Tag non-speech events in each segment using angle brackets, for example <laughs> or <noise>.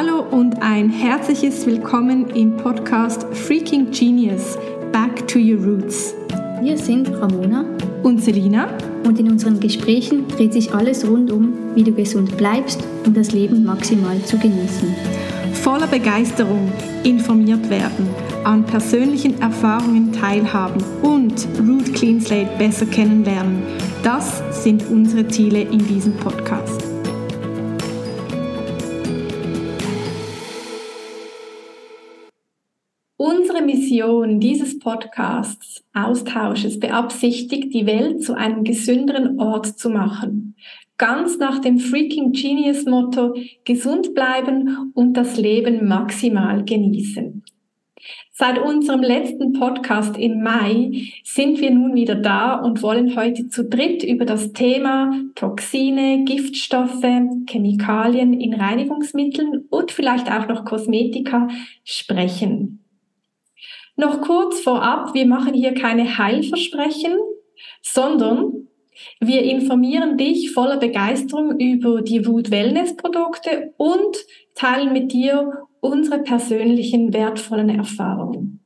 Hallo und ein herzliches Willkommen im Podcast Freaking Genius Back to Your Roots. Wir sind Ramona und Selina und in unseren Gesprächen dreht sich alles rund um, wie du gesund bleibst, um das Leben maximal zu genießen. Voller Begeisterung informiert werden, an persönlichen Erfahrungen teilhaben und Root Clean Slate besser kennenlernen. Das sind unsere Ziele in diesem Podcast. Mission dieses Podcasts, Austausches, beabsichtigt, die Welt zu einem gesünderen Ort zu machen. Ganz nach dem Freaking Genius Motto, gesund bleiben und das Leben maximal genießen. Seit unserem letzten Podcast im Mai sind wir nun wieder da und wollen heute zu dritt über das Thema Toxine, Giftstoffe, Chemikalien in Reinigungsmitteln und vielleicht auch noch Kosmetika sprechen. Noch kurz vorab, wir machen hier keine Heilversprechen, sondern wir informieren dich voller Begeisterung über die Root Wellness Produkte und teilen mit dir unsere persönlichen wertvollen Erfahrungen.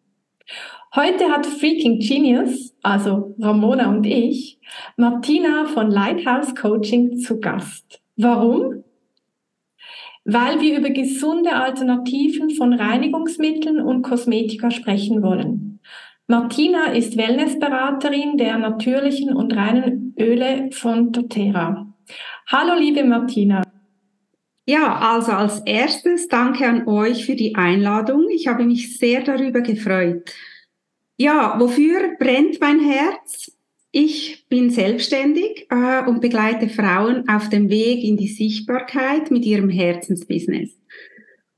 Heute hat Freaking Genius, also Ramona und ich, Martina von Lighthouse Coaching zu Gast. Warum? Weil wir über gesunde Alternativen von Reinigungsmitteln und Kosmetika sprechen wollen. Martina ist Wellnessberaterin der natürlichen und reinen Öle von doTERRA. Hallo liebe Martina. Ja, also als erstes danke an euch für die Einladung. Ich habe mich sehr darüber gefreut. Ja, wofür brennt mein Herz? Ich bin selbstständig äh, und begleite Frauen auf dem Weg in die Sichtbarkeit mit ihrem Herzensbusiness.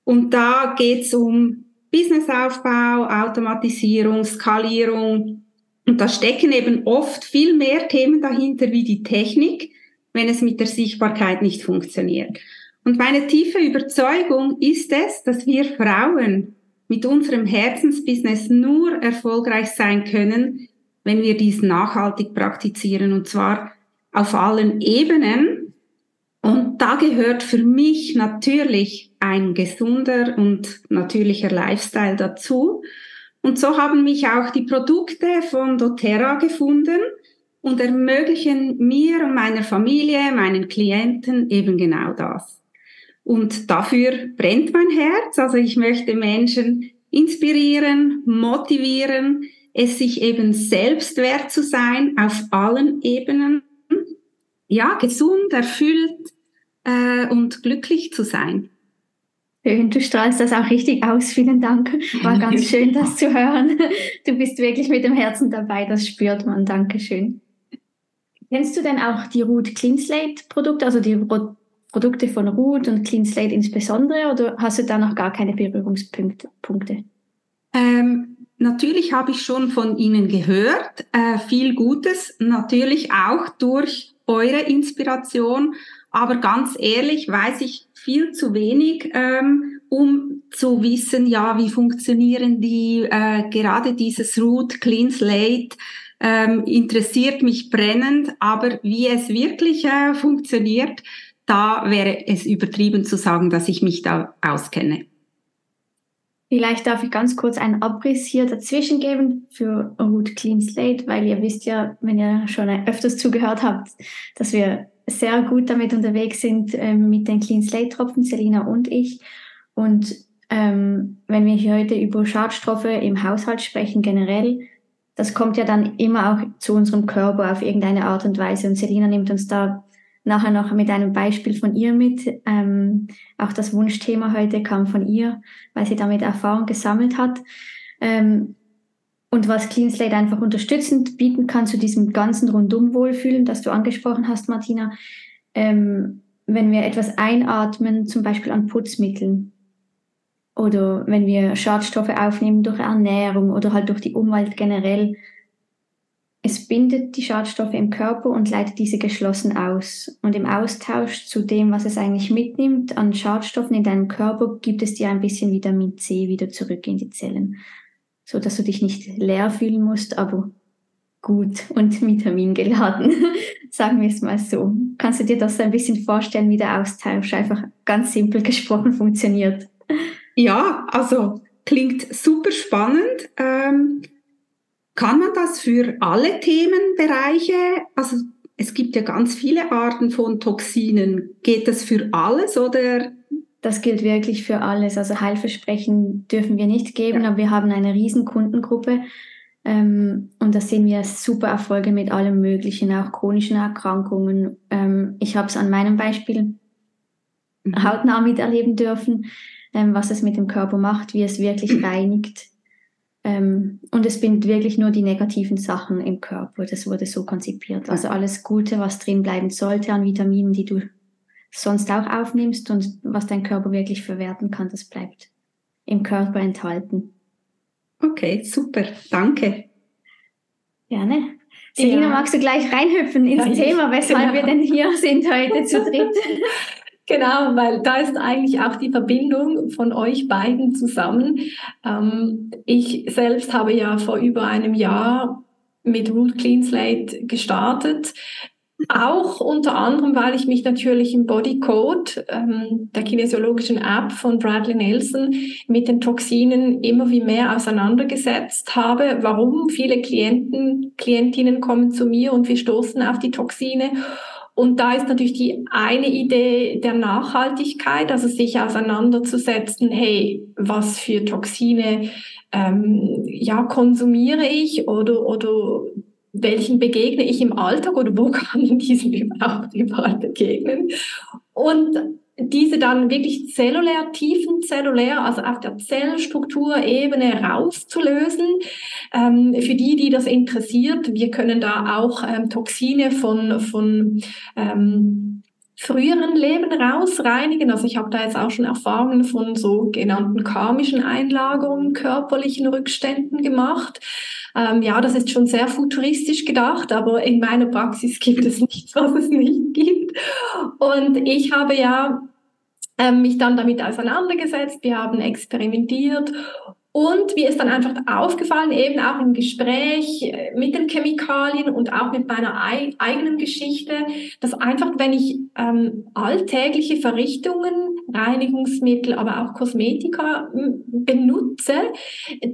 Und da geht's um Businessaufbau, Automatisierung, Skalierung. Und da stecken eben oft viel mehr Themen dahinter wie die Technik, wenn es mit der Sichtbarkeit nicht funktioniert. Und meine tiefe Überzeugung ist es, dass wir Frauen mit unserem Herzensbusiness nur erfolgreich sein können, wenn wir dies nachhaltig praktizieren und zwar auf allen Ebenen. Und da gehört für mich natürlich ein gesunder und natürlicher Lifestyle dazu. Und so haben mich auch die Produkte von doTERRA gefunden und ermöglichen mir und meiner Familie, meinen Klienten eben genau das. Und dafür brennt mein Herz. Also ich möchte Menschen inspirieren, motivieren, es sich eben selbst wert zu sein auf allen Ebenen, ja, gesund, erfüllt äh, und glücklich zu sein. Schön, du strahlst das auch richtig aus. Vielen Dank. War ganz schön, das zu hören. Du bist wirklich mit dem Herzen dabei, das spürt man. Dankeschön. Kennst du denn auch die Root Clean Slate Produkte, also die Produkte von Root und Clean Slate insbesondere, oder hast du da noch gar keine Berührungspunkte? Ähm, Natürlich habe ich schon von Ihnen gehört, äh, viel Gutes, natürlich auch durch eure Inspiration, aber ganz ehrlich weiß ich viel zu wenig, ähm, um zu wissen, ja, wie funktionieren die, äh, gerade dieses Root Clean Slate, ähm, interessiert mich brennend, aber wie es wirklich äh, funktioniert, da wäre es übertrieben zu sagen, dass ich mich da auskenne. Vielleicht darf ich ganz kurz einen Abriss hier dazwischen geben für Root Clean Slate, weil ihr wisst ja, wenn ihr schon öfters zugehört habt, dass wir sehr gut damit unterwegs sind äh, mit den Clean Slate Tropfen, Selina und ich. Und ähm, wenn wir hier heute über Schadstoffe im Haushalt sprechen generell, das kommt ja dann immer auch zu unserem Körper auf irgendeine Art und Weise. Und Selina nimmt uns da nachher noch mit einem Beispiel von ihr mit. Ähm, auch das Wunschthema heute kam von ihr, weil sie damit Erfahrung gesammelt hat. Ähm, und was Clean Slate einfach unterstützend bieten kann zu diesem ganzen rundum Wohlfühlen, das du angesprochen hast, Martina. Ähm, wenn wir etwas einatmen, zum Beispiel an Putzmitteln, oder wenn wir Schadstoffe aufnehmen durch Ernährung oder halt durch die Umwelt generell, es bindet die Schadstoffe im Körper und leitet diese geschlossen aus. Und im Austausch zu dem, was es eigentlich mitnimmt an Schadstoffen in deinem Körper, gibt es dir ein bisschen Vitamin C wieder zurück in die Zellen. So dass du dich nicht leer fühlen musst, aber gut und <laughs> vitamingeladen, <laughs> sagen wir es mal so. Kannst du dir das ein bisschen vorstellen, wie der Austausch einfach ganz simpel gesprochen funktioniert? Ja, also klingt super spannend. Ähm, kann man das für alle Themenbereiche, also es gibt ja ganz viele Arten von Toxinen, geht das für alles oder? Das gilt wirklich für alles. Also Heilversprechen dürfen wir nicht geben, ja. aber wir haben eine riesen Kundengruppe ähm, und da sehen wir super Erfolge mit allem Möglichen, auch chronischen Erkrankungen. Ähm, ich habe es an meinem Beispiel mhm. hautnah miterleben dürfen, ähm, was es mit dem Körper macht, wie es wirklich <clears throat> reinigt. Ähm, und es bindet wirklich nur die negativen Sachen im Körper. Das wurde so konzipiert. Also alles Gute, was drin bleiben sollte an Vitaminen, die du sonst auch aufnimmst und was dein Körper wirklich verwerten kann, das bleibt im Körper enthalten. Okay, super, danke. Gerne. Selina, ja. magst du gleich reinhüpfen ins ja, Thema, weshalb genau. wir denn hier sind heute zu dritt? <laughs> Genau, weil da ist eigentlich auch die Verbindung von euch beiden zusammen. Ähm, ich selbst habe ja vor über einem Jahr mit Root Clean Slate gestartet. Auch unter anderem, weil ich mich natürlich im Bodycode, ähm, der kinesiologischen App von Bradley Nelson, mit den Toxinen immer wie mehr auseinandergesetzt habe. Warum? Viele Klienten, Klientinnen kommen zu mir und wir stoßen auf die Toxine. Und da ist natürlich die eine Idee der Nachhaltigkeit, also sich auseinanderzusetzen, hey, was für Toxine ähm, ja konsumiere ich oder oder welchen begegne ich im Alltag oder wo <laughs> kann ich diesen überhaupt überall begegnen? Und diese dann wirklich zellulär, tiefen zellulär, also auf der Zellstrukturebene rauszulösen. Ähm, für die, die das interessiert, wir können da auch ähm, Toxine von, von ähm, früheren Leben rausreinigen. Also ich habe da jetzt auch schon Erfahrungen von sogenannten karmischen Einlagerungen, körperlichen Rückständen gemacht. Ähm, ja, das ist schon sehr futuristisch gedacht, aber in meiner Praxis gibt es <laughs> nichts, was es nicht gibt. Und ich habe ja ähm, mich dann damit auseinandergesetzt, wir haben experimentiert und mir ist dann einfach aufgefallen, eben auch im Gespräch äh, mit den Chemikalien und auch mit meiner ei eigenen Geschichte, dass einfach, wenn ich ähm, alltägliche Verrichtungen, Reinigungsmittel, aber auch Kosmetika benutze,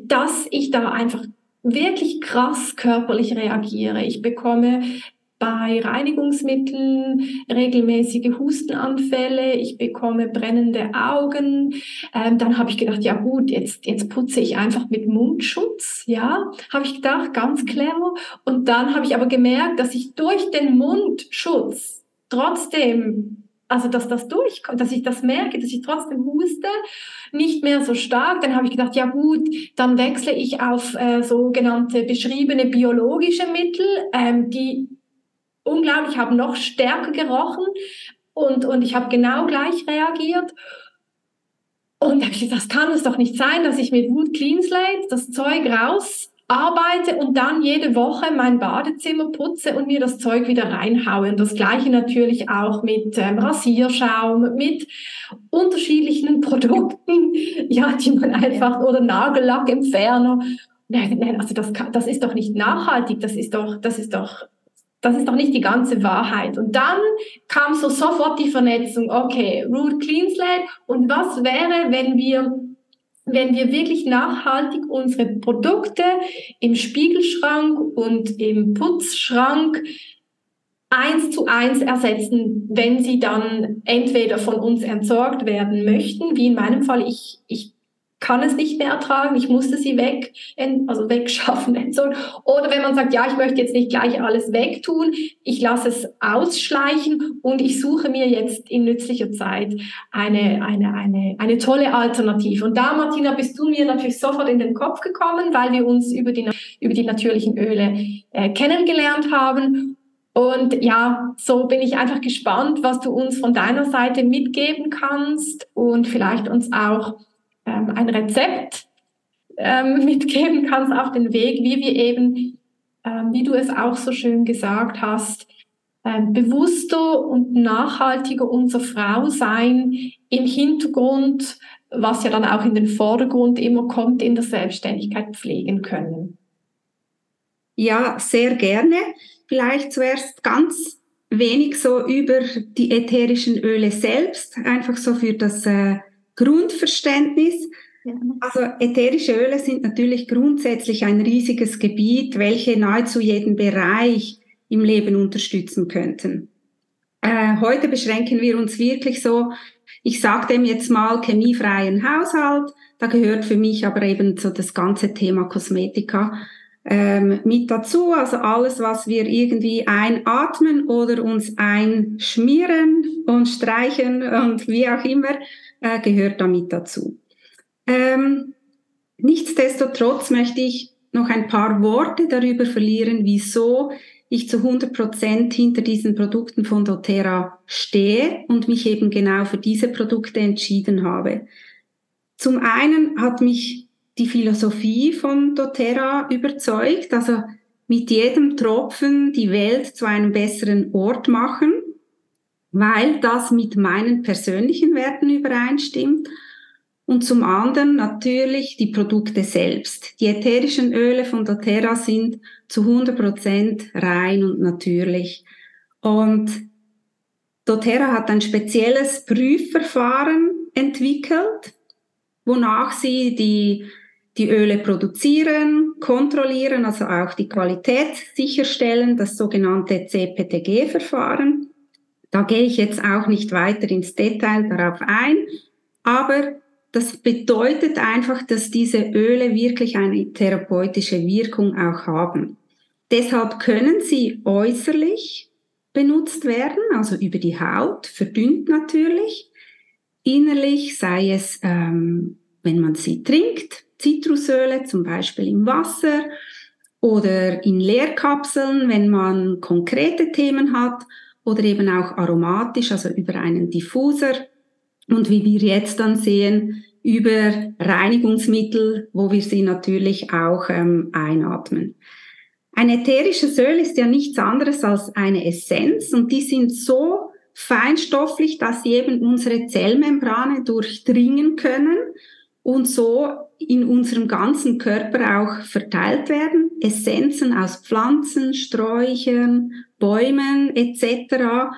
dass ich da einfach wirklich krass körperlich reagiere. Ich bekomme bei Reinigungsmitteln regelmäßige Hustenanfälle, ich bekomme brennende Augen. Ähm, dann habe ich gedacht, ja gut, jetzt, jetzt putze ich einfach mit Mundschutz, ja, habe ich gedacht, ganz clever. Und dann habe ich aber gemerkt, dass ich durch den Mundschutz trotzdem also dass das durchkommt, dass ich das merke, dass ich trotzdem huste, nicht mehr so stark. Dann habe ich gedacht, ja gut, dann wechsle ich auf äh, sogenannte beschriebene biologische Mittel, ähm, die unglaublich haben noch stärker gerochen und, und ich habe genau gleich reagiert. Und da habe ich gesagt, das kann es doch nicht sein, dass ich mit Wood Clean Slate das Zeug raus arbeite und dann jede Woche mein Badezimmer putze und mir das Zeug wieder reinhaue. Und das gleiche natürlich auch mit ähm, Rasierschaum, mit unterschiedlichen Produkten, <laughs> ja, die man einfach, oder Nagellackentferner. Nein, nein, also das, das ist doch nicht nachhaltig, das ist doch, das ist doch, das ist doch nicht die ganze Wahrheit. Und dann kam so sofort die Vernetzung, okay, Root Clean Slate. Und was wäre, wenn wir wenn wir wirklich nachhaltig unsere Produkte im Spiegelschrank und im Putzschrank eins zu eins ersetzen, wenn sie dann entweder von uns entsorgt werden möchten, wie in meinem Fall, ich, ich kann es nicht mehr ertragen, ich musste sie weg, also wegschaffen. <laughs> Oder wenn man sagt, ja, ich möchte jetzt nicht gleich alles wegtun, ich lasse es ausschleichen und ich suche mir jetzt in nützlicher Zeit eine, eine, eine, eine tolle Alternative. Und da, Martina, bist du mir natürlich sofort in den Kopf gekommen, weil wir uns über die, über die natürlichen Öle äh, kennengelernt haben. Und ja, so bin ich einfach gespannt, was du uns von deiner Seite mitgeben kannst und vielleicht uns auch ähm, ein Rezept ähm, <laughs> mitgeben kannst auf den Weg, wie wir eben, ähm, wie du es auch so schön gesagt hast, ähm, bewusster und nachhaltiger unser Frau sein im Hintergrund, was ja dann auch in den Vordergrund immer kommt, in der Selbstständigkeit pflegen können. Ja, sehr gerne. Vielleicht zuerst ganz wenig so über die ätherischen Öle selbst, einfach so für das äh, Grundverständnis. Also ätherische Öle sind natürlich grundsätzlich ein riesiges Gebiet, welche nahezu jeden Bereich im Leben unterstützen könnten. Äh, heute beschränken wir uns wirklich so, ich sage dem jetzt mal chemiefreien Haushalt, da gehört für mich aber eben so das ganze Thema Kosmetika ähm, mit dazu. Also alles, was wir irgendwie einatmen oder uns einschmieren und streichen und wie auch immer, äh, gehört damit dazu. Ähm, nichtsdestotrotz möchte ich noch ein paar Worte darüber verlieren, wieso ich zu 100 Prozent hinter diesen Produkten von doTERRA stehe und mich eben genau für diese Produkte entschieden habe. Zum einen hat mich die Philosophie von doTERRA überzeugt, also mit jedem Tropfen die Welt zu einem besseren Ort machen, weil das mit meinen persönlichen Werten übereinstimmt und zum anderen natürlich die Produkte selbst. Die ätherischen Öle von doTERRA sind zu 100 Prozent rein und natürlich. Und doTERRA hat ein spezielles Prüfverfahren entwickelt, wonach sie die, die Öle produzieren, kontrollieren, also auch die Qualität sicherstellen, das sogenannte CPTG-Verfahren. Da gehe ich jetzt auch nicht weiter ins Detail darauf ein, aber das bedeutet einfach, dass diese Öle wirklich eine therapeutische Wirkung auch haben. Deshalb können sie äußerlich benutzt werden, also über die Haut, verdünnt natürlich. Innerlich sei es, ähm, wenn man sie trinkt, Zitrusöle zum Beispiel im Wasser oder in Leerkapseln, wenn man konkrete Themen hat oder eben auch aromatisch, also über einen Diffuser und wie wir jetzt dann sehen, über Reinigungsmittel, wo wir sie natürlich auch ähm, einatmen. Ein ätherisches Öl ist ja nichts anderes als eine Essenz und die sind so feinstofflich, dass sie eben unsere Zellmembrane durchdringen können und so in unserem ganzen Körper auch verteilt werden. Essenzen aus Pflanzen, Sträuchern, Bäumen etc.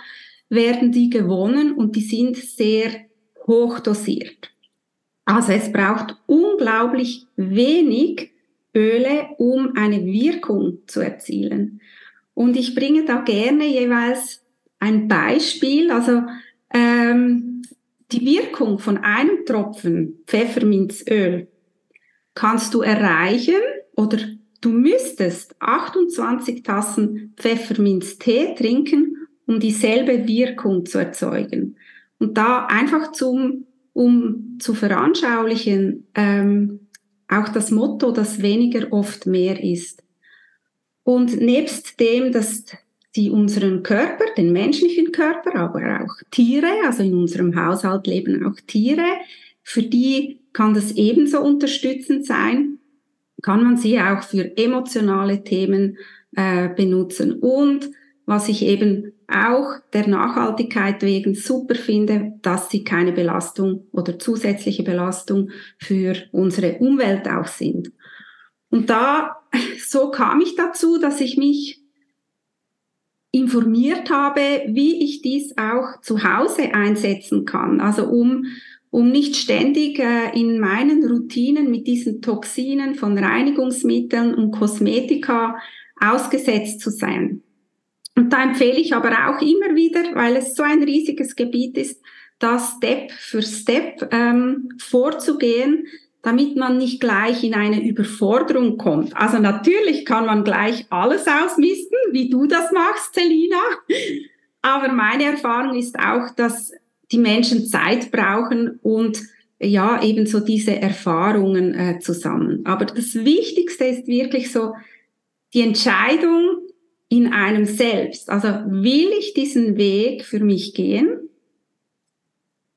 werden die gewonnen und die sind sehr hochdosiert. Also es braucht unglaublich wenig Öle, um eine Wirkung zu erzielen. Und ich bringe da gerne jeweils ein Beispiel. Also ähm, die Wirkung von einem Tropfen Pfefferminzöl kannst du erreichen oder du müsstest 28 Tassen Pfefferminztee trinken, um dieselbe Wirkung zu erzeugen. Und da einfach zum, um zu veranschaulichen, ähm, auch das Motto, dass weniger oft mehr ist. Und nebst dem, dass sie unseren Körper, den menschlichen Körper, aber auch Tiere, also in unserem Haushalt leben auch Tiere, für die kann das ebenso unterstützend sein, kann man sie auch für emotionale Themen äh, benutzen. Und was ich eben auch der Nachhaltigkeit wegen super finde, dass sie keine Belastung oder zusätzliche Belastung für unsere Umwelt auch sind. Und da, <laughs> so kam ich dazu, dass ich mich informiert habe, wie ich dies auch zu Hause einsetzen kann. Also um, um nicht ständig äh, in meinen Routinen mit diesen Toxinen von Reinigungsmitteln und Kosmetika ausgesetzt zu sein. Und da empfehle ich aber auch immer wieder, weil es so ein riesiges Gebiet ist, da Step für Step ähm, vorzugehen, damit man nicht gleich in eine Überforderung kommt. Also natürlich kann man gleich alles ausmisten, wie du das machst, Selina. Aber meine Erfahrung ist auch, dass die Menschen Zeit brauchen und ja, eben so diese Erfahrungen äh, zusammen. Aber das Wichtigste ist wirklich so die Entscheidung, in einem selbst. Also will ich diesen Weg für mich gehen?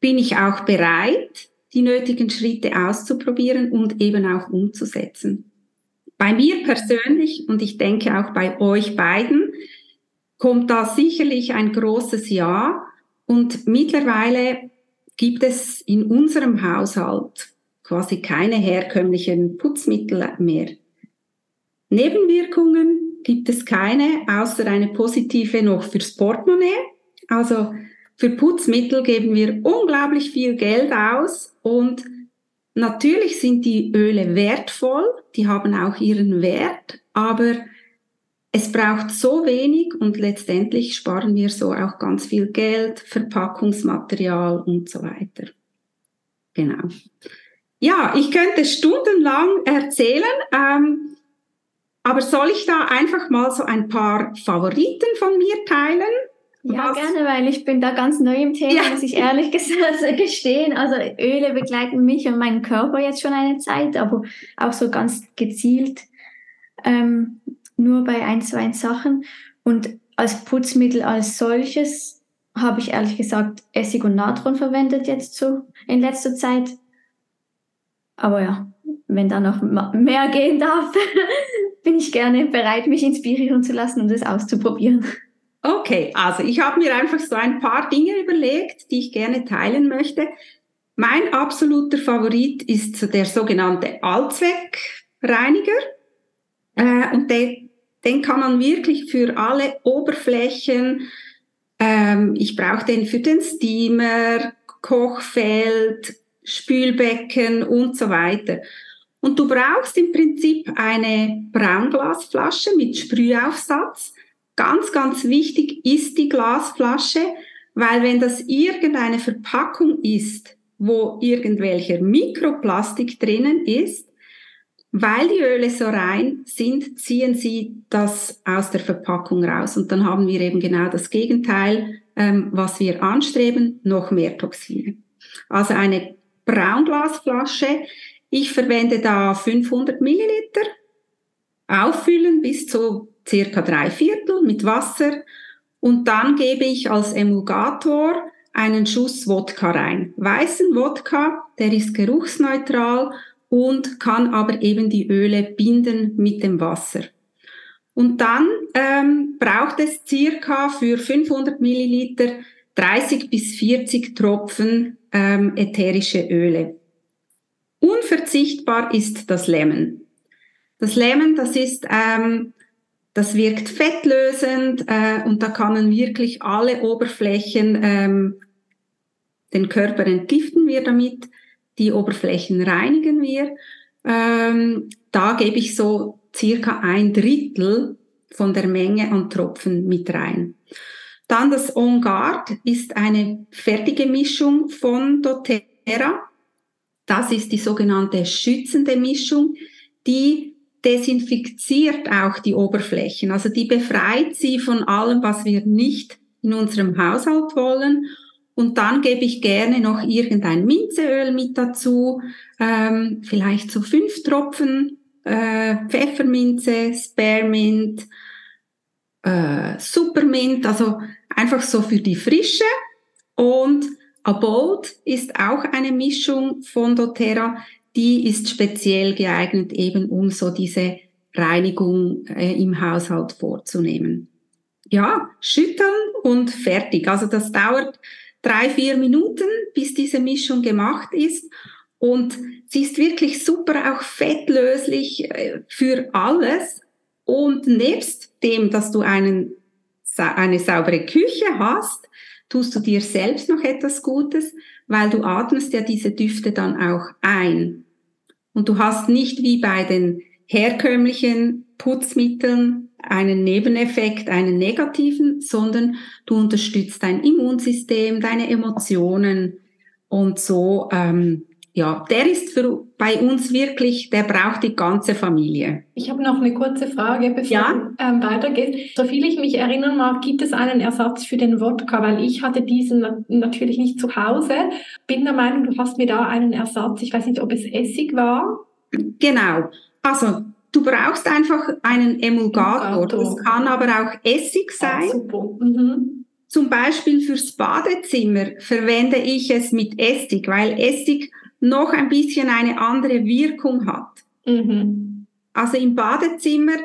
Bin ich auch bereit, die nötigen Schritte auszuprobieren und eben auch umzusetzen? Bei mir persönlich und ich denke auch bei euch beiden kommt da sicherlich ein großes Ja und mittlerweile gibt es in unserem Haushalt quasi keine herkömmlichen Putzmittel mehr. Nebenwirkungen gibt es keine, außer eine positive noch fürs Portemonnaie. Also für Putzmittel geben wir unglaublich viel Geld aus und natürlich sind die Öle wertvoll, die haben auch ihren Wert, aber es braucht so wenig und letztendlich sparen wir so auch ganz viel Geld, Verpackungsmaterial und so weiter. Genau. Ja, ich könnte stundenlang erzählen, ähm, aber soll ich da einfach mal so ein paar Favoriten von mir teilen? Ja, Was? gerne, weil ich bin da ganz neu im Thema, ja. muss ich ehrlich <laughs> gesagt gestehen. Also Öle begleiten mich und meinen Körper jetzt schon eine Zeit, aber auch so ganz gezielt ähm, nur bei ein, zwei Sachen. Und als Putzmittel als solches habe ich ehrlich gesagt Essig und Natron verwendet jetzt so in letzter Zeit. Aber ja, wenn da noch mehr gehen darf, <laughs> bin ich gerne bereit, mich inspirieren zu lassen und es auszuprobieren. Okay, also ich habe mir einfach so ein paar Dinge überlegt, die ich gerne teilen möchte. Mein absoluter Favorit ist der sogenannte Allzweckreiniger. Äh, und den, den kann man wirklich für alle Oberflächen, ähm, ich brauche den für den Steamer, Kochfeld, Spülbecken und so weiter. Und du brauchst im Prinzip eine Braunglasflasche mit Sprühaufsatz Ganz, ganz wichtig ist die Glasflasche, weil wenn das irgendeine Verpackung ist, wo irgendwelcher Mikroplastik drinnen ist, weil die Öle so rein sind, ziehen sie das aus der Verpackung raus. Und dann haben wir eben genau das Gegenteil, ähm, was wir anstreben, noch mehr Toxine. Also eine Braunglasflasche. Ich verwende da 500 Milliliter. Auffüllen bis zu circa drei Viertel mit Wasser und dann gebe ich als Emulgator einen Schuss Wodka rein. Weißen Wodka, der ist geruchsneutral und kann aber eben die Öle binden mit dem Wasser. Und dann ähm, braucht es circa für 500 Milliliter 30 bis 40 Tropfen ähm, ätherische Öle. Unverzichtbar ist das Lemon. Das Lemon, das ist ähm, das wirkt fettlösend äh, und da kann man wirklich alle Oberflächen, ähm, den Körper entgiften wir damit, die Oberflächen reinigen wir. Ähm, da gebe ich so circa ein Drittel von der Menge an Tropfen mit rein. Dann das On Guard ist eine fertige Mischung von doTERRA. Das ist die sogenannte schützende Mischung, die desinfiziert auch die Oberflächen. Also die befreit sie von allem, was wir nicht in unserem Haushalt wollen. Und dann gebe ich gerne noch irgendein Minzeöl mit dazu, ähm, vielleicht so fünf Tropfen äh, Pfefferminze, Spearmint, äh, Supermint, also einfach so für die Frische. Und Abode ist auch eine Mischung von doTERRA, die ist speziell geeignet, eben um so diese Reinigung äh, im Haushalt vorzunehmen. Ja, schütteln und fertig. Also das dauert drei, vier Minuten, bis diese Mischung gemacht ist. Und sie ist wirklich super auch fettlöslich äh, für alles. Und nebst dem, dass du einen, eine saubere Küche hast, tust du dir selbst noch etwas Gutes, weil du atmest ja diese Düfte dann auch ein. Und du hast nicht wie bei den herkömmlichen Putzmitteln einen Nebeneffekt, einen negativen, sondern du unterstützt dein Immunsystem, deine Emotionen und so. Ähm, ja, der ist für, bei uns wirklich, der braucht die ganze Familie. Ich habe noch eine kurze Frage, bevor ja? du ähm, weitergehst. Soviel ich mich erinnern mag, gibt es einen Ersatz für den Wodka, weil ich hatte diesen natürlich nicht zu Hause. Bin der Meinung, du hast mir da einen Ersatz. Ich weiß nicht, ob es Essig war. Genau. Also du brauchst einfach einen Emulgator. Das kann aber auch Essig ah, sein. Ah. Mhm. Zum Beispiel fürs Badezimmer verwende ich es mit Essig, weil Essig noch ein bisschen eine andere Wirkung hat. Mhm. Also im Badezimmer,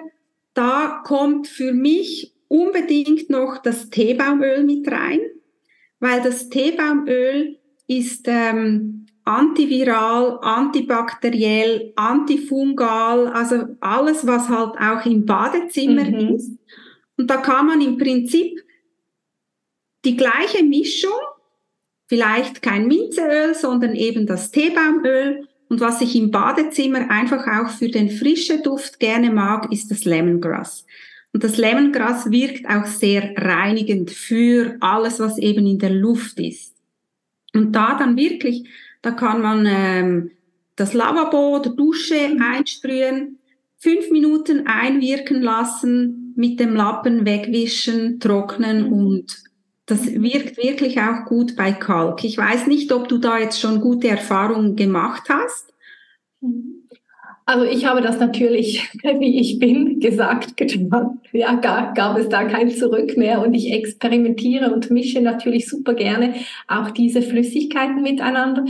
da kommt für mich unbedingt noch das Teebaumöl mit rein, weil das Teebaumöl ist ähm, antiviral, antibakteriell, antifungal, also alles, was halt auch im Badezimmer mhm. ist. Und da kann man im Prinzip die gleiche Mischung, vielleicht kein Minzeöl, sondern eben das Teebaumöl. Und was ich im Badezimmer einfach auch für den frischen Duft gerne mag, ist das Lemongrass. Und das Lemongrass wirkt auch sehr reinigend für alles, was eben in der Luft ist. Und da dann wirklich, da kann man ähm, das Lavabo oder Dusche einsprühen, fünf Minuten einwirken lassen, mit dem Lappen wegwischen, trocknen mhm. und das wirkt wirklich auch gut bei Kalk. Ich weiß nicht, ob du da jetzt schon gute Erfahrungen gemacht hast. Also ich habe das natürlich, <laughs> wie ich bin, gesagt, getan. Ja, gab, gab es da kein Zurück mehr und ich experimentiere und mische natürlich super gerne auch diese Flüssigkeiten miteinander.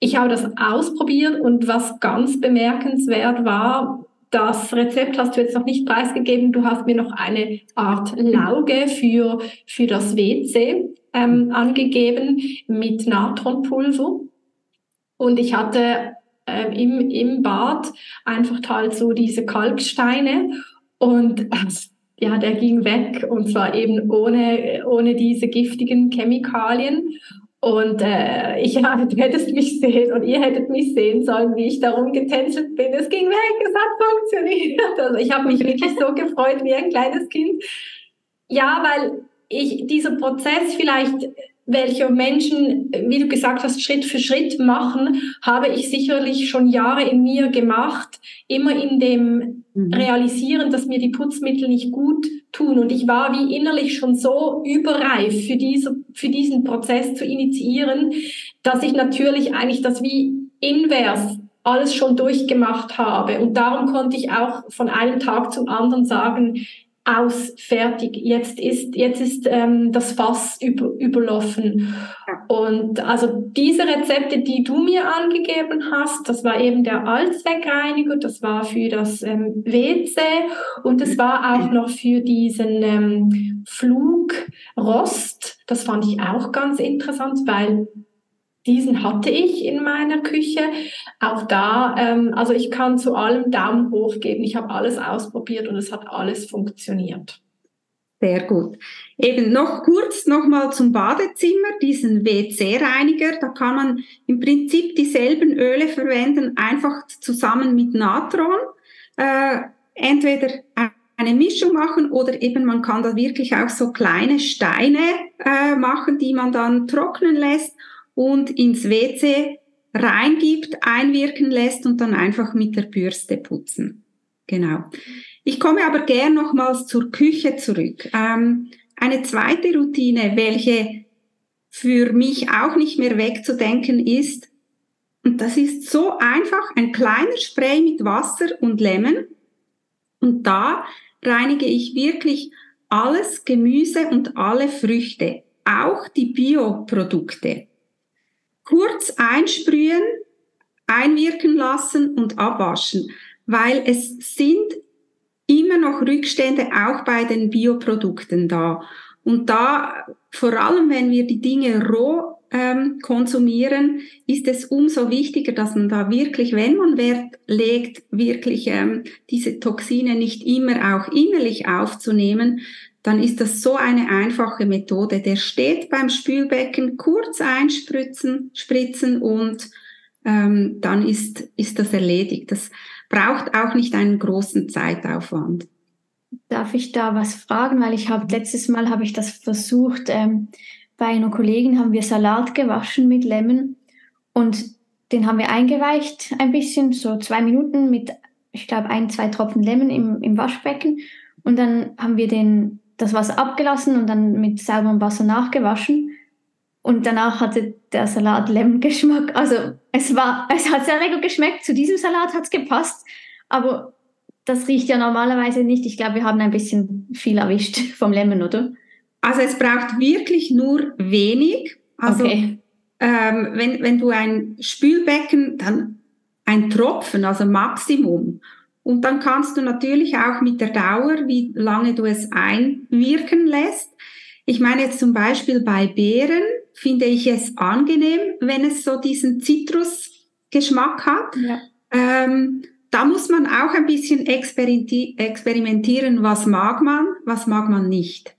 Ich habe das ausprobiert und was ganz bemerkenswert war, das Rezept hast du jetzt noch nicht preisgegeben. Du hast mir noch eine Art Lauge für, für das WC ähm, angegeben mit Natronpulver. Und ich hatte ähm, im, im Bad einfach halt so diese Kalksteine und äh, ja, der ging weg und zwar eben ohne, ohne diese giftigen Chemikalien. Und äh, ich, <laughs> ja, du hättest mich sehen und ihr hättet mich sehen sollen, wie ich darum getänzelt bin. Es ging weg, es hat funktioniert. <laughs> Also ich habe mich wirklich so gefreut wie ein kleines Kind. Ja, weil ich dieser Prozess vielleicht welcher Menschen, wie du gesagt hast, Schritt für Schritt machen, habe ich sicherlich schon Jahre in mir gemacht, immer in dem mhm. Realisieren, dass mir die Putzmittel nicht gut tun. Und ich war wie innerlich schon so überreif für, diese, für diesen Prozess zu initiieren, dass ich natürlich eigentlich das wie invers alles schon durchgemacht habe. Und darum konnte ich auch von einem Tag zum anderen sagen, aus, fertig. Jetzt ist, jetzt ist ähm, das Fass über, überlaufen. Und also diese Rezepte, die du mir angegeben hast, das war eben der Allzweckreiniger, das war für das ähm, WC und es war auch noch für diesen ähm, Flugrost. Das fand ich auch ganz interessant, weil diesen hatte ich in meiner Küche. Auch da, ähm, also ich kann zu allem Daumen hoch geben. Ich habe alles ausprobiert und es hat alles funktioniert. Sehr gut. Eben noch kurz nochmal zum Badezimmer, diesen WC-Reiniger. Da kann man im Prinzip dieselben Öle verwenden, einfach zusammen mit Natron. Äh, entweder eine Mischung machen oder eben man kann da wirklich auch so kleine Steine äh, machen, die man dann trocknen lässt und ins WC reingibt, einwirken lässt und dann einfach mit der Bürste putzen. Genau. Ich komme aber gern nochmals zur Küche zurück. Ähm, eine zweite Routine, welche für mich auch nicht mehr wegzudenken ist, und das ist so einfach, ein kleiner Spray mit Wasser und Lemon. Und da reinige ich wirklich alles Gemüse und alle Früchte, auch die Bioprodukte kurz einsprühen, einwirken lassen und abwaschen, weil es sind immer noch Rückstände auch bei den Bioprodukten da. Und da, vor allem wenn wir die Dinge roh ähm, konsumieren, ist es umso wichtiger, dass man da wirklich, wenn man Wert legt, wirklich ähm, diese Toxine nicht immer auch innerlich aufzunehmen, dann ist das so eine einfache Methode. Der steht beim Spülbecken, kurz einspritzen spritzen und ähm, dann ist, ist das erledigt. Das braucht auch nicht einen großen Zeitaufwand. Darf ich da was fragen? Weil ich habe letztes Mal habe ich das versucht. Ähm, bei einer Kollegin haben wir Salat gewaschen mit Lemon und den haben wir eingeweicht ein bisschen, so zwei Minuten mit, ich glaube, ein, zwei Tropfen Lemon im, im Waschbecken. Und dann haben wir den das Wasser abgelassen und dann mit sauberem Wasser nachgewaschen. Und danach hatte der Salat Lemon-Geschmack. Also es war, es hat sehr lecker geschmeckt. Zu diesem Salat hat es gepasst. Aber das riecht ja normalerweise nicht. Ich glaube, wir haben ein bisschen viel erwischt vom Lemon, oder? Also es braucht wirklich nur wenig. Also okay. ähm, wenn, wenn du ein Spülbecken, dann ein Tropfen, also Maximum. Und dann kannst du natürlich auch mit der Dauer, wie lange du es einwirken lässt, Ich meine jetzt zum Beispiel bei Beeren finde ich es angenehm, wenn es so diesen Zitrusgeschmack hat. Ja. Ähm, da muss man auch ein bisschen experimentieren, was mag man, was mag man nicht.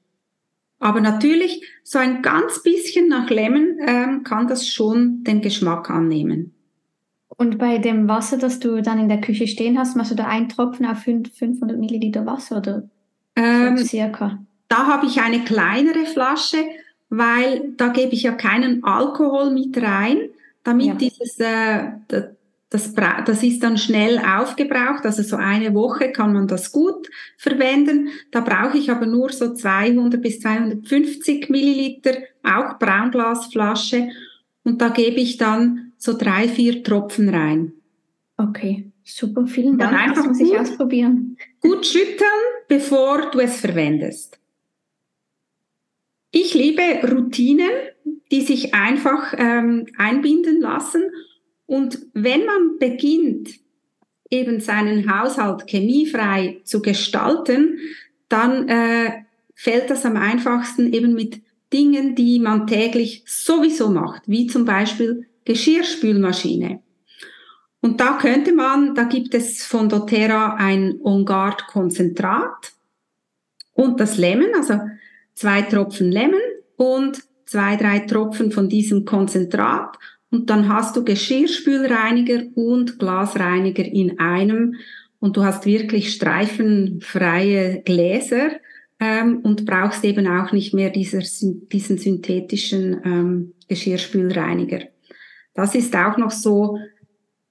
Aber natürlich, so ein ganz bisschen nach Lemon ähm, kann das schon den Geschmack annehmen. Und bei dem Wasser, das du dann in der Küche stehen hast, machst du da einen Tropfen auf 500 Milliliter Wasser oder ähm, circa? Da habe ich eine kleinere Flasche, weil da gebe ich ja keinen Alkohol mit rein, damit ja. dieses, äh, das, das ist dann schnell aufgebraucht, also so eine Woche kann man das gut verwenden. Da brauche ich aber nur so 200 bis 250 Milliliter, auch Braunglasflasche. Und da gebe ich dann so drei, vier Tropfen rein. Okay, super, vielen Dank. Dann einfach muss ich ausprobieren. Gut schütteln, bevor du es verwendest. Ich liebe Routinen, die sich einfach ähm, einbinden lassen und wenn man beginnt, eben seinen Haushalt chemiefrei zu gestalten, dann äh, fällt das am einfachsten eben mit Dingen, die man täglich sowieso macht, wie zum Beispiel Geschirrspülmaschine. Und da könnte man, da gibt es von doTERRA ein OnGuard Konzentrat und das Lemon, also zwei Tropfen Lemon und zwei, drei Tropfen von diesem Konzentrat und dann hast du Geschirrspülreiniger und Glasreiniger in einem und du hast wirklich streifenfreie Gläser ähm, und brauchst eben auch nicht mehr dieser, diesen synthetischen ähm, Geschirrspülreiniger. Das ist auch noch so,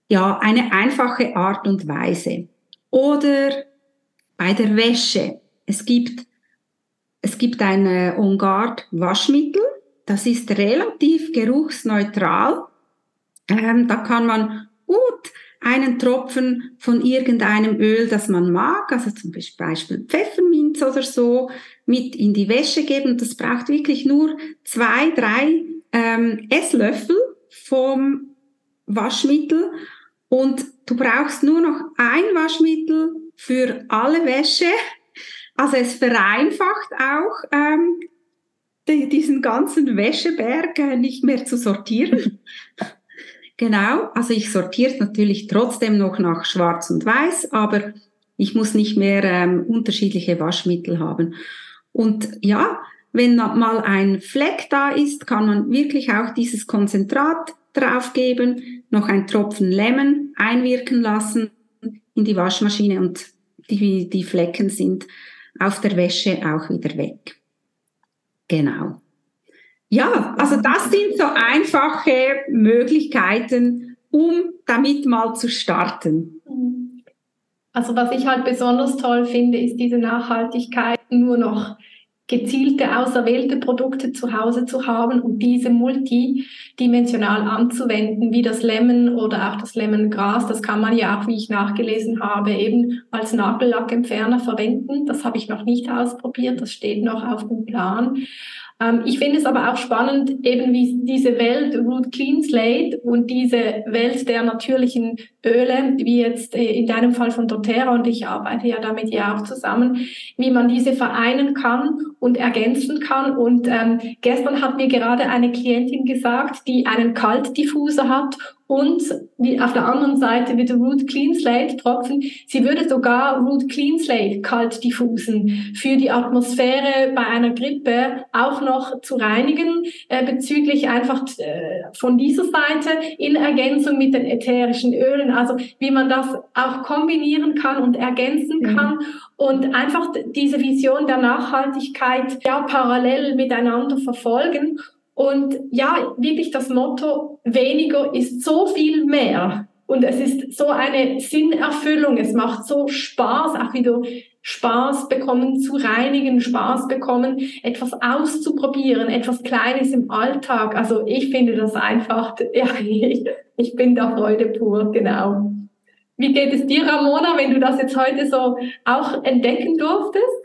ja, eine einfache Art und Weise. Oder bei der Wäsche. Es gibt, es gibt ein äh, On Guard Waschmittel. Das ist relativ geruchsneutral ähm, da kann man gut einen Tropfen von irgendeinem Öl, das man mag, also zum Beispiel Pfefferminz oder so, mit in die Wäsche geben. Das braucht wirklich nur zwei, drei ähm, Esslöffel vom Waschmittel und du brauchst nur noch ein Waschmittel für alle Wäsche. Also es vereinfacht auch ähm, diesen ganzen Wäscheberg äh, nicht mehr zu sortieren. <laughs> Genau, also ich sortiere natürlich trotzdem noch nach Schwarz und Weiß, aber ich muss nicht mehr ähm, unterschiedliche Waschmittel haben. Und ja, wenn mal ein Fleck da ist, kann man wirklich auch dieses Konzentrat draufgeben, noch ein Tropfen Lemon einwirken lassen in die Waschmaschine und die, die Flecken sind auf der Wäsche auch wieder weg. Genau. Ja, also das sind so einfache Möglichkeiten, um damit mal zu starten. Also was ich halt besonders toll finde, ist diese Nachhaltigkeit, nur noch gezielte, auserwählte Produkte zu Hause zu haben und diese multidimensional anzuwenden, wie das Lemon oder auch das Lemongras. Das kann man ja auch, wie ich nachgelesen habe, eben als Nagellackentferner verwenden. Das habe ich noch nicht ausprobiert, das steht noch auf dem Plan. Ähm, ich finde es aber auch spannend, eben wie diese Welt Root Clean Slate und diese Welt der natürlichen Öle, wie jetzt äh, in deinem Fall von doTERRA und ich arbeite ja damit ja auch zusammen, wie man diese vereinen kann und ergänzen kann. Und ähm, gestern hat mir gerade eine Klientin gesagt, die einen Kaltdiffuser hat und wie auf der anderen Seite wieder Root Clean Slate Tropfen. Sie würde sogar Root Clean Slate kalt diffusen für die Atmosphäre bei einer Grippe auch noch zu reinigen äh, bezüglich einfach äh, von dieser Seite in Ergänzung mit den ätherischen Ölen. Also wie man das auch kombinieren kann und ergänzen mhm. kann und einfach diese Vision der Nachhaltigkeit ja parallel miteinander verfolgen und ja, wirklich das Motto, weniger ist so viel mehr. Und es ist so eine Sinnerfüllung. Es macht so Spaß, auch wieder Spaß bekommen zu reinigen, Spaß bekommen, etwas auszuprobieren, etwas Kleines im Alltag. Also ich finde das einfach, <laughs> ja, ich, bin da Freude pur, genau. Wie geht es dir, Ramona, wenn du das jetzt heute so auch entdecken durftest?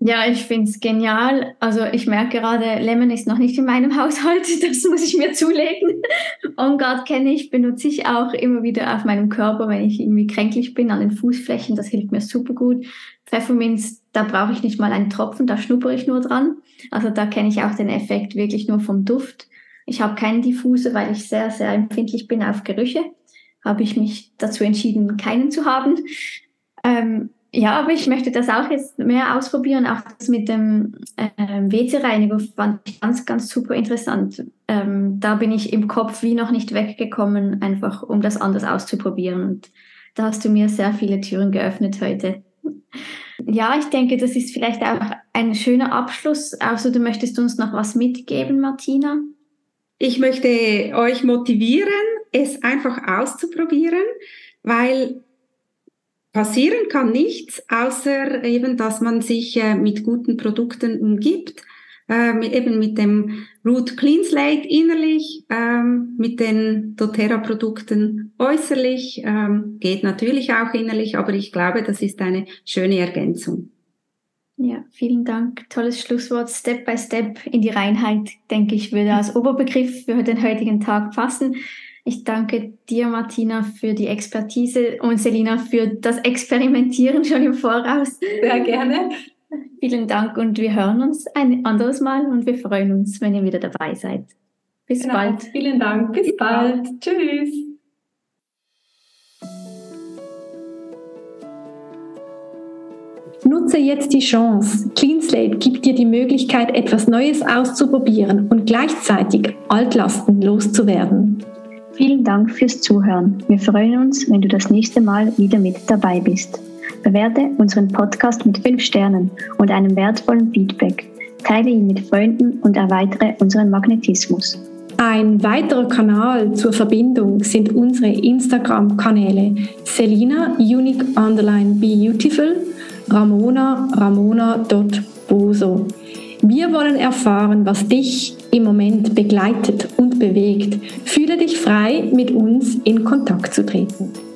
Ja, ich finde es genial. Also ich merke gerade, Lemon ist noch nicht in meinem Haushalt, <laughs> das muss ich mir zulegen. On Guard kenne ich, benutze ich auch immer wieder auf meinem Körper, wenn ich irgendwie kränklich bin, an den Fußflächen, das hilft mir super gut. Pfefferminz da brauche ich nicht mal einen Tropfen, da schnuppere ich nur dran. Also da kenne ich auch den Effekt wirklich nur vom Duft. Ich habe keinen Diffuser, weil ich sehr, sehr empfindlich bin auf Gerüche. Habe ich mich dazu entschieden, keinen zu haben. Ähm, ja, aber ich möchte das auch jetzt mehr ausprobieren. Auch das mit dem äh, WC-Reiniger fand ich ganz, ganz super interessant. Ähm, da bin ich im Kopf wie noch nicht weggekommen, einfach um das anders auszuprobieren. Und da hast du mir sehr viele Türen geöffnet heute. Ja, ich denke, das ist vielleicht auch ein schöner Abschluss. Also du möchtest uns noch was mitgeben, Martina? Ich möchte euch motivieren, es einfach auszuprobieren, weil passieren kann nichts, außer eben, dass man sich äh, mit guten Produkten umgibt, äh, eben mit dem Root Clean Slate innerlich, ähm, mit den doTERRA-Produkten äußerlich, ähm, geht natürlich auch innerlich, aber ich glaube, das ist eine schöne Ergänzung. Ja, vielen Dank. Tolles Schlusswort. Step by Step in die Reinheit, denke ich, würde als Oberbegriff für den heutigen Tag passen. Ich danke dir, Martina, für die Expertise und Selina für das Experimentieren schon im Voraus. Sehr gerne. Vielen Dank und wir hören uns ein anderes Mal und wir freuen uns, wenn ihr wieder dabei seid. Bis genau. bald. Vielen Dank. Bis bald. Tschüss. Nutze jetzt die Chance. CleanSlate gibt dir die Möglichkeit, etwas Neues auszuprobieren und gleichzeitig Altlasten loszuwerden. Vielen Dank fürs Zuhören. Wir freuen uns, wenn du das nächste Mal wieder mit dabei bist. Bewerte unseren Podcast mit 5 Sternen und einem wertvollen Feedback. Teile ihn mit Freunden und erweitere unseren Magnetismus. Ein weiterer Kanal zur Verbindung sind unsere Instagram-Kanäle Selina Unique Underline Beautiful, Ramona Ramona.boso. Wir wollen erfahren, was dich im Moment begleitet und bewegt. Fühle dich frei, mit uns in Kontakt zu treten.